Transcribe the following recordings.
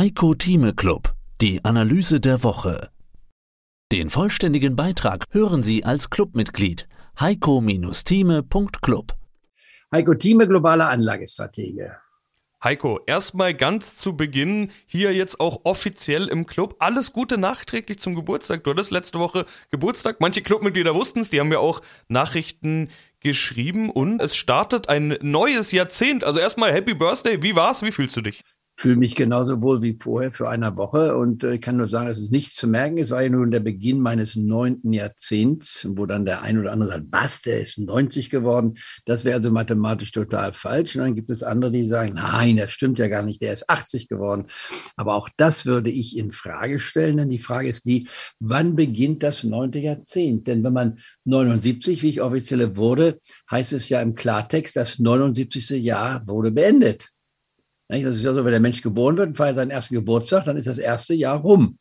Heiko Thieme Club, die Analyse der Woche. Den vollständigen Beitrag hören Sie als Clubmitglied heiko-thieme.club. Heiko Thieme, globaler Anlagestratege. Heiko, erstmal ganz zu Beginn hier jetzt auch offiziell im Club. Alles Gute nachträglich zum Geburtstag. Du hattest letzte Woche Geburtstag. Manche Clubmitglieder wussten es, die haben mir auch Nachrichten geschrieben und es startet ein neues Jahrzehnt. Also erstmal Happy Birthday. Wie war's? Wie fühlst du dich? Fühle mich genauso wohl wie vorher für eine Woche und äh, kann nur sagen, es ist nichts zu merken. Es war ja nun der Beginn meines neunten Jahrzehnts, wo dann der ein oder andere sagt, was, der ist 90 geworden. Das wäre also mathematisch total falsch. Und dann gibt es andere, die sagen, nein, das stimmt ja gar nicht, der ist 80 geworden. Aber auch das würde ich in Frage stellen, denn die Frage ist die, wann beginnt das neunte Jahrzehnt? Denn wenn man 79, wie ich offiziell wurde, heißt es ja im Klartext, das 79. Jahr wurde beendet. Das ist ja so, wenn der Mensch geboren wird und feiert seinen ersten Geburtstag, dann ist das erste Jahr rum.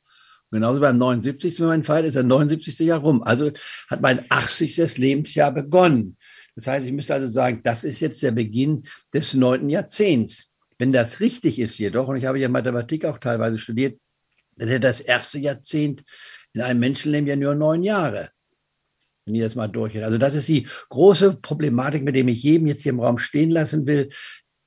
genauso beim 79. wenn man feiert, ist das 79. Jahr rum. Also hat mein 80. Lebensjahr begonnen. Das heißt, ich müsste also sagen, das ist jetzt der Beginn des neunten Jahrzehnts. Wenn das richtig ist jedoch, und ich habe ja Mathematik auch teilweise studiert, dann hätte das erste Jahrzehnt in einem Menschenleben ja nur neun Jahre. Wenn ihr das mal durchgeht. Also das ist die große Problematik, mit dem ich jedem jetzt hier im Raum stehen lassen will.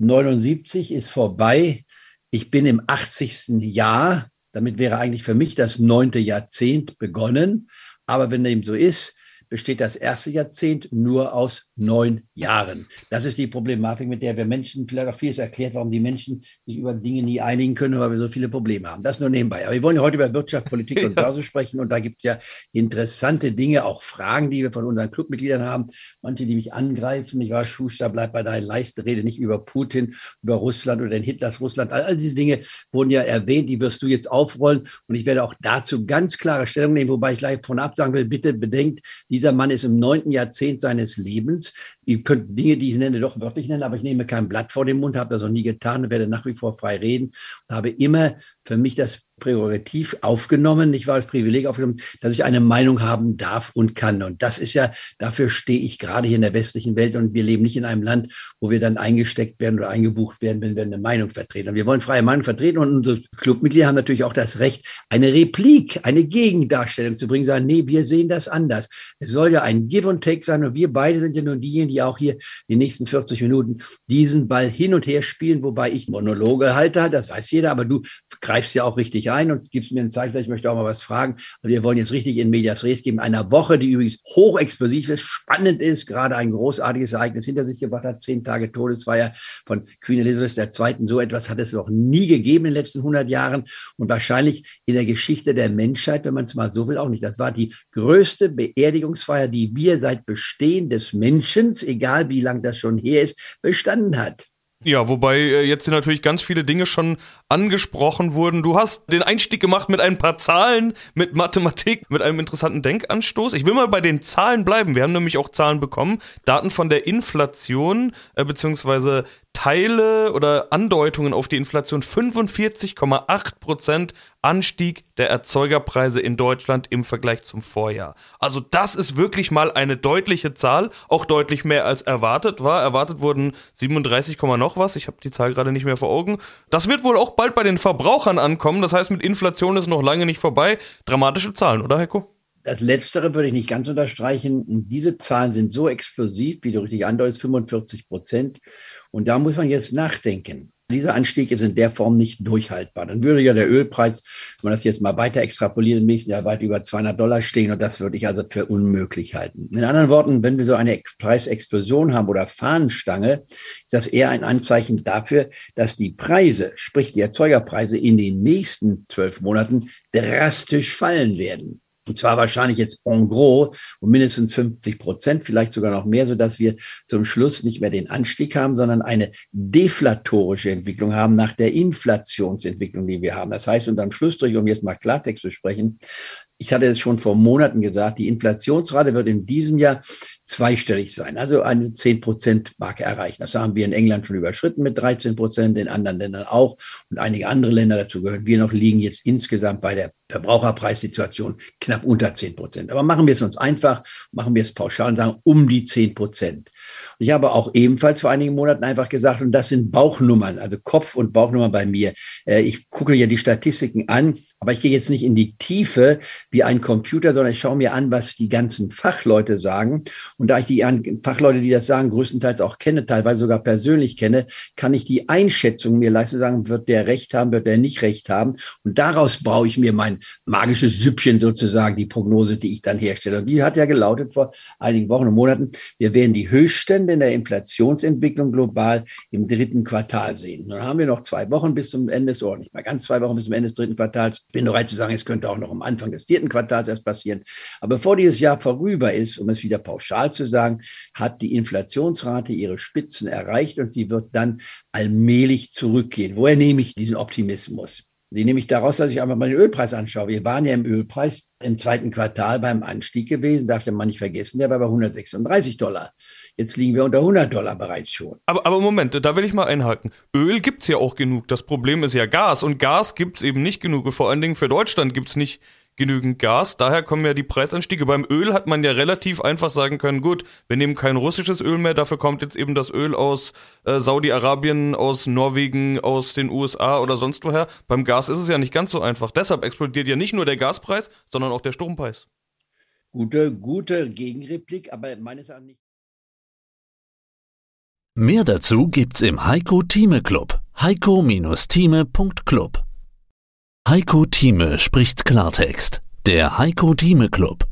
79 ist vorbei. Ich bin im 80. Jahr. Damit wäre eigentlich für mich das neunte Jahrzehnt begonnen. Aber wenn dem so ist, besteht das erste Jahrzehnt nur aus neun Jahren. Das ist die Problematik, mit der wir Menschen, vielleicht auch vieles erklärt, warum die Menschen sich über Dinge nie einigen können, weil wir so viele Probleme haben. Das nur nebenbei. Aber wir wollen ja heute über Wirtschaft, Politik und Börse sprechen und da gibt es ja interessante Dinge, auch Fragen, die wir von unseren Clubmitgliedern haben. Manche, die mich angreifen. Ich war Schuster, bleib bei deiner Leiste, rede nicht über Putin, über Russland oder den Hitlers Russland. All, all diese Dinge wurden ja erwähnt, die wirst du jetzt aufrollen und ich werde auch dazu ganz klare Stellung nehmen, wobei ich gleich von ab sagen will, bitte bedenkt, dieser Mann ist im neunten Jahrzehnt seines Lebens. Ihr könnt Dinge, die ich nenne, doch wörtlich nennen, aber ich nehme kein Blatt vor den Mund, habe das noch nie getan und werde nach wie vor frei reden und habe immer für mich das Prärogativ aufgenommen, ich war das Privileg aufgenommen, dass ich eine Meinung haben darf und kann. Und das ist ja, dafür stehe ich gerade hier in der westlichen Welt und wir leben nicht in einem Land, wo wir dann eingesteckt werden oder eingebucht werden, wenn wir eine Meinung vertreten. Wir wollen freie Meinung vertreten und unsere Clubmitglieder haben natürlich auch das Recht, eine Replik, eine Gegendarstellung zu bringen, sagen, nee, wir sehen das anders. Es soll ja ein Give and Take sein und wir beide sind ja nun diejenigen, die auch hier die nächsten 40 Minuten diesen Ball hin und her spielen, wobei ich Monologe halte, das weiß jeder, aber du greifst ja auch richtig ein und gibst mir ein Zeichen, ich möchte auch mal was fragen. Wir wollen jetzt richtig in Medias Res geben. Einer Woche, die übrigens hochexplosiv ist, spannend ist, gerade ein großartiges Ereignis hinter sich gebracht hat. Zehn Tage Todesfeier von Queen Elizabeth II. So etwas hat es noch nie gegeben in den letzten 100 Jahren und wahrscheinlich in der Geschichte der Menschheit, wenn man es mal so will, auch nicht. Das war die größte Beerdigungsfeier, die wir seit Bestehen des Menschen, egal wie lang das schon her ist, bestanden hat. Ja, wobei äh, jetzt hier natürlich ganz viele Dinge schon angesprochen wurden. Du hast den Einstieg gemacht mit ein paar Zahlen, mit Mathematik, mit einem interessanten Denkanstoß. Ich will mal bei den Zahlen bleiben. Wir haben nämlich auch Zahlen bekommen. Daten von der Inflation, äh, beziehungsweise Teile oder Andeutungen auf die Inflation 45,8 Prozent Anstieg der Erzeugerpreise in Deutschland im Vergleich zum Vorjahr. Also das ist wirklich mal eine deutliche Zahl, auch deutlich mehr als erwartet war. Erwartet wurden 37, noch was. Ich habe die Zahl gerade nicht mehr vor Augen. Das wird wohl auch bald bei den Verbrauchern ankommen. Das heißt, mit Inflation ist noch lange nicht vorbei. Dramatische Zahlen, oder Heiko? Das Letztere würde ich nicht ganz unterstreichen. Diese Zahlen sind so explosiv, wie du richtig andeutest, 45 Prozent. Und da muss man jetzt nachdenken. Dieser Anstieg ist in der Form nicht durchhaltbar. Dann würde ja der Ölpreis, wenn man das jetzt mal weiter extrapoliert, im nächsten Jahr weit über 200 Dollar stehen. Und das würde ich also für unmöglich halten. In anderen Worten, wenn wir so eine Preisexplosion haben oder Fahnenstange, ist das eher ein Anzeichen dafür, dass die Preise, sprich die Erzeugerpreise in den nächsten zwölf Monaten drastisch fallen werden. Und zwar wahrscheinlich jetzt en gros um mindestens 50 Prozent, vielleicht sogar noch mehr, so dass wir zum Schluss nicht mehr den Anstieg haben, sondern eine deflatorische Entwicklung haben nach der Inflationsentwicklung, die wir haben. Das heißt, unterm Schlussstrich, um jetzt mal Klartext zu sprechen, ich hatte es schon vor Monaten gesagt, die Inflationsrate wird in diesem Jahr zweistellig sein, also eine 10-Prozent-Marke erreichen. Das haben wir in England schon überschritten mit 13 Prozent, in anderen Ländern auch und einige andere Länder dazu gehören wir noch, liegen jetzt insgesamt bei der Verbraucherpreissituation knapp unter 10 Prozent. Aber machen wir es uns einfach, machen wir es pauschal und sagen um die 10 Prozent. Ich habe auch ebenfalls vor einigen Monaten einfach gesagt, und das sind Bauchnummern, also Kopf- und Bauchnummern bei mir. Äh, ich gucke ja die Statistiken an, aber ich gehe jetzt nicht in die Tiefe wie ein Computer, sondern ich schaue mir an, was die ganzen Fachleute sagen. Und da ich die Fachleute, die das sagen, größtenteils auch kenne, teilweise sogar persönlich kenne, kann ich die Einschätzung mir leisten, sagen, wird der Recht haben, wird der nicht Recht haben. Und daraus baue ich mir mein magisches Süppchen sozusagen, die Prognose, die ich dann herstelle. Und die hat ja gelautet vor einigen Wochen und Monaten, wir werden die Höchststände in der Inflationsentwicklung global im dritten Quartal sehen. Dann haben wir noch zwei Wochen bis zum Ende des, oder nicht mal ganz zwei Wochen bis zum Ende des dritten Quartals. Ich bin bereit zu sagen, es könnte auch noch am Anfang des vierten Quartals erst passieren. Aber bevor dieses Jahr vorüber ist, um es wieder pauschal zu sagen, hat die Inflationsrate ihre Spitzen erreicht und sie wird dann allmählich zurückgehen. Woher nehme ich diesen Optimismus? Die nehme ich daraus, dass ich einfach mal den Ölpreis anschaue. Wir waren ja im Ölpreis im zweiten Quartal beim Anstieg gewesen, darf man nicht vergessen, der war bei 136 Dollar. Jetzt liegen wir unter 100 Dollar bereits schon. Aber, aber Moment, da will ich mal einhaken. Öl gibt's ja auch genug. Das Problem ist ja Gas und Gas gibt's eben nicht genug. Vor allen Dingen für Deutschland gibt's nicht genügend Gas. Daher kommen ja die Preisanstiege. Beim Öl hat man ja relativ einfach sagen können, gut, wir nehmen kein russisches Öl mehr, dafür kommt jetzt eben das Öl aus äh, Saudi-Arabien, aus Norwegen, aus den USA oder sonst woher. Beim Gas ist es ja nicht ganz so einfach. Deshalb explodiert ja nicht nur der Gaspreis, sondern auch der Strompreis. Gute, gute Gegenreplik, aber meines Erachtens nicht. Mehr dazu gibt's im Heiko Thieme Club. heiko-thieme.club Heiko Thieme spricht Klartext. Der Heiko Thieme Club.